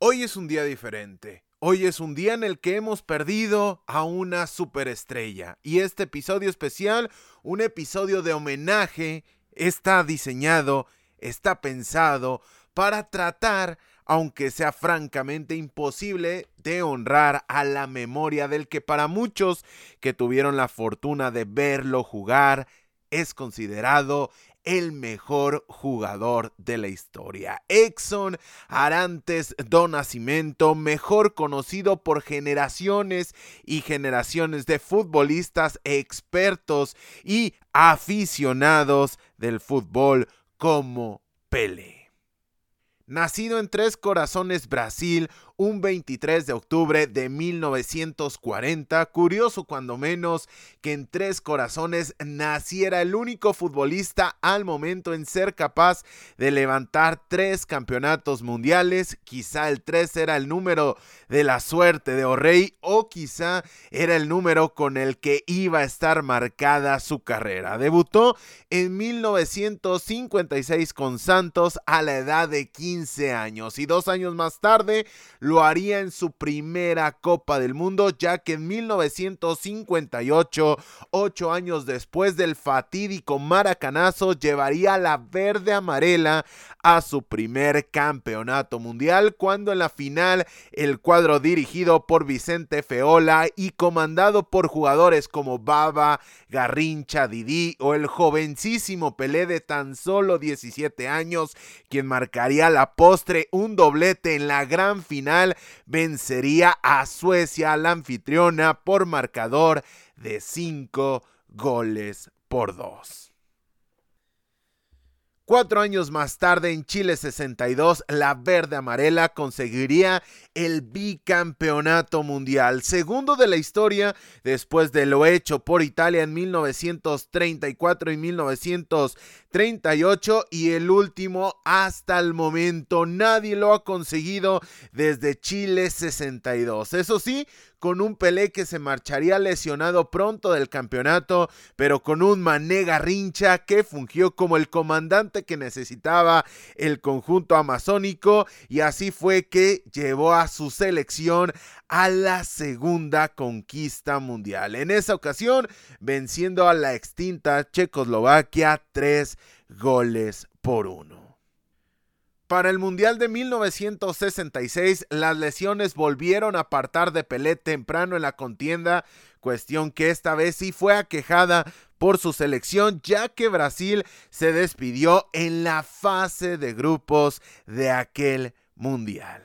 Hoy es un día diferente. Hoy es un día en el que hemos perdido a una superestrella. Y este episodio especial, un episodio de homenaje, está diseñado, está pensado para tratar, aunque sea francamente imposible, de honrar a la memoria del que para muchos que tuvieron la fortuna de verlo jugar, es considerado el mejor jugador de la historia. Exxon Arantes do Nascimento, mejor conocido por generaciones y generaciones de futbolistas expertos y aficionados del fútbol como Pele. Nacido en Tres Corazones, Brasil, un 23 de octubre de 1940. Curioso cuando menos que en Tres Corazones naciera el único futbolista al momento en ser capaz de levantar tres campeonatos mundiales. Quizá el 3 era el número de la suerte de O'Reilly o quizá era el número con el que iba a estar marcada su carrera. Debutó en 1956 con Santos a la edad de 15 años y dos años más tarde lo haría en su primera Copa del Mundo ya que en 1958, ocho años después del fatídico maracanazo, llevaría la verde amarela a su primer campeonato mundial cuando en la final el cuadro dirigido por Vicente Feola y comandado por jugadores como Baba, Garrincha, Didi o el jovencísimo Pelé de tan solo 17 años quien marcaría la postre un doblete en la gran final, vencería a Suecia, la anfitriona, por marcador de 5 goles por 2. Cuatro años más tarde, en Chile 62, la verde amarela conseguiría el bicampeonato mundial, segundo de la historia después de lo hecho por Italia en 1934 y 1938 y el último hasta el momento. Nadie lo ha conseguido desde Chile 62. Eso sí, con un Pelé que se marcharía lesionado pronto del campeonato, pero con un Mané Garrincha que fungió como el comandante que necesitaba el conjunto amazónico y así fue que llevó a su selección a la segunda conquista mundial. En esa ocasión, venciendo a la extinta Checoslovaquia tres goles por uno. Para el Mundial de 1966, las lesiones volvieron a apartar de Pelé temprano en la contienda, cuestión que esta vez sí fue aquejada por su selección, ya que Brasil se despidió en la fase de grupos de aquel Mundial.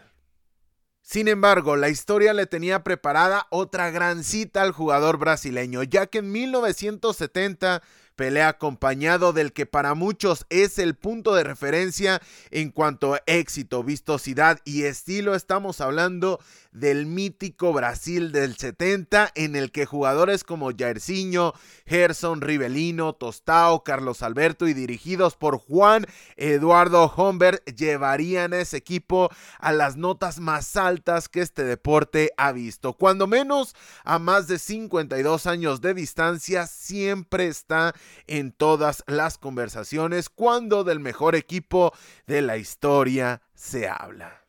Sin embargo, la historia le tenía preparada otra gran cita al jugador brasileño, ya que en 1970 pelea acompañado del que para muchos es el punto de referencia en cuanto a éxito, vistosidad y estilo. Estamos hablando del mítico Brasil del 70 en el que jugadores como Jairzinho, Gerson, Rivelino, Tostao, Carlos Alberto y dirigidos por Juan Eduardo Humbert llevarían a ese equipo a las notas más altas que este deporte ha visto. Cuando menos a más de 52 años de distancia siempre está en todas las conversaciones cuando del mejor equipo de la historia se habla.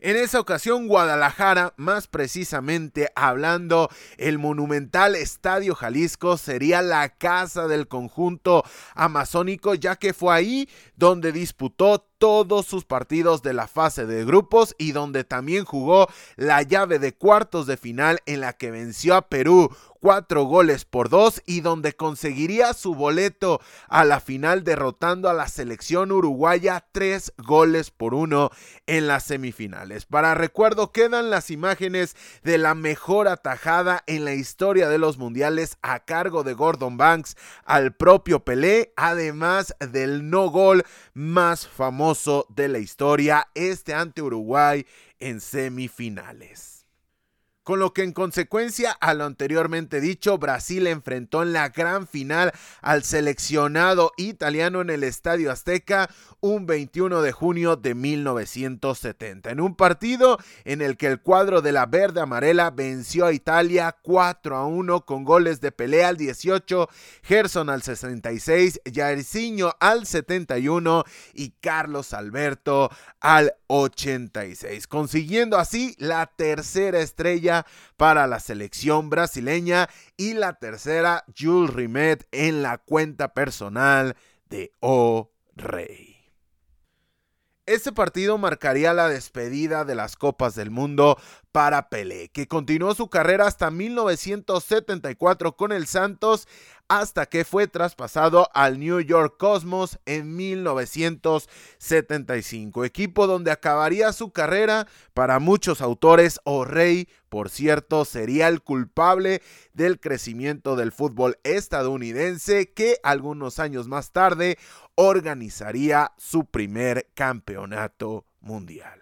En esa ocasión, Guadalajara, más precisamente hablando, el monumental Estadio Jalisco sería la casa del conjunto amazónico, ya que fue ahí donde disputó todos sus partidos de la fase de grupos y donde también jugó la llave de cuartos de final en la que venció a Perú cuatro goles por dos y donde conseguiría su boleto a la final derrotando a la selección uruguaya tres goles por uno en las semifinales. Para recuerdo quedan las imágenes de la mejor atajada en la historia de los mundiales a cargo de Gordon Banks al propio Pelé, además del no gol más famoso de la historia, este ante Uruguay en semifinales. Con lo que en consecuencia a lo anteriormente dicho, Brasil enfrentó en la gran final al seleccionado italiano en el Estadio Azteca un 21 de junio de 1970, en un partido en el que el cuadro de la verde amarela venció a Italia 4 a 1 con goles de pelea al 18, Gerson al 66, Jairzinho al 71 y Carlos Alberto al 86, consiguiendo así la tercera estrella para la selección brasileña y la tercera Jules Rimet en la cuenta personal de O Rey. Este partido marcaría la despedida de las Copas del Mundo para Pelé, que continuó su carrera hasta 1974 con el Santos hasta que fue traspasado al New York Cosmos en 1975, equipo donde acabaría su carrera para muchos autores o rey, por cierto, sería el culpable del crecimiento del fútbol estadounidense que algunos años más tarde organizaría su primer campeonato mundial.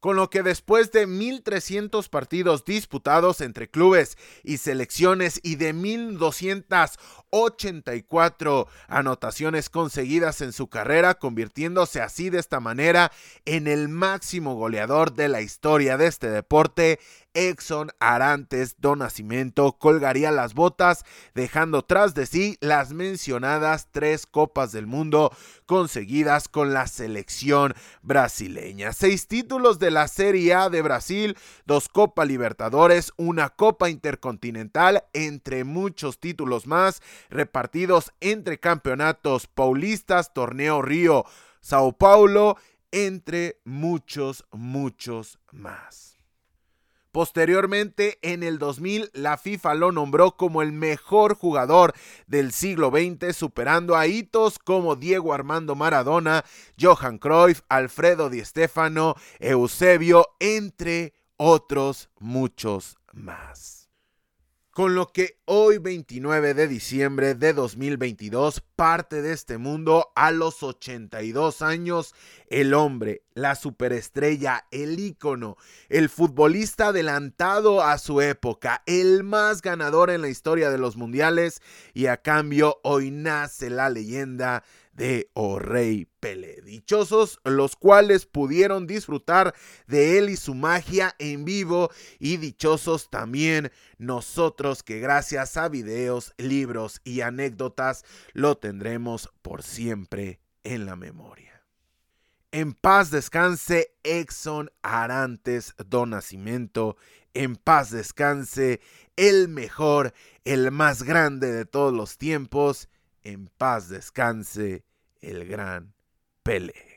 Con lo que después de 1.300 partidos disputados entre clubes y selecciones y de 1.284 anotaciones conseguidas en su carrera, convirtiéndose así de esta manera en el máximo goleador de la historia de este deporte, Exxon Arantes do Nascimento colgaría las botas, dejando tras de sí las mencionadas tres Copas del Mundo conseguidas con la selección brasileña. Seis títulos de la Serie A de Brasil, dos Copa Libertadores, una Copa Intercontinental, entre muchos títulos más, repartidos entre campeonatos paulistas, Torneo Río, Sao Paulo, entre muchos, muchos más. Posteriormente, en el 2000, la FIFA lo nombró como el mejor jugador del siglo XX, superando a hitos como Diego Armando Maradona, Johan Cruyff, Alfredo Di Stefano, Eusebio, entre otros muchos más. Con lo que hoy 29 de diciembre de 2022 parte de este mundo a los 82 años el hombre, la superestrella, el ícono, el futbolista adelantado a su época, el más ganador en la historia de los mundiales y a cambio hoy nace la leyenda de O Rey Pelé. Dichosos los cuales pudieron disfrutar de él y su magia en vivo y dichosos también nosotros que gracias a videos, libros y anécdotas lo tendremos por siempre en la memoria. En paz descanse Exxon Arantes do Nascimento. En paz descanse el mejor, el más grande de todos los tiempos en paz descanse el gran Pele.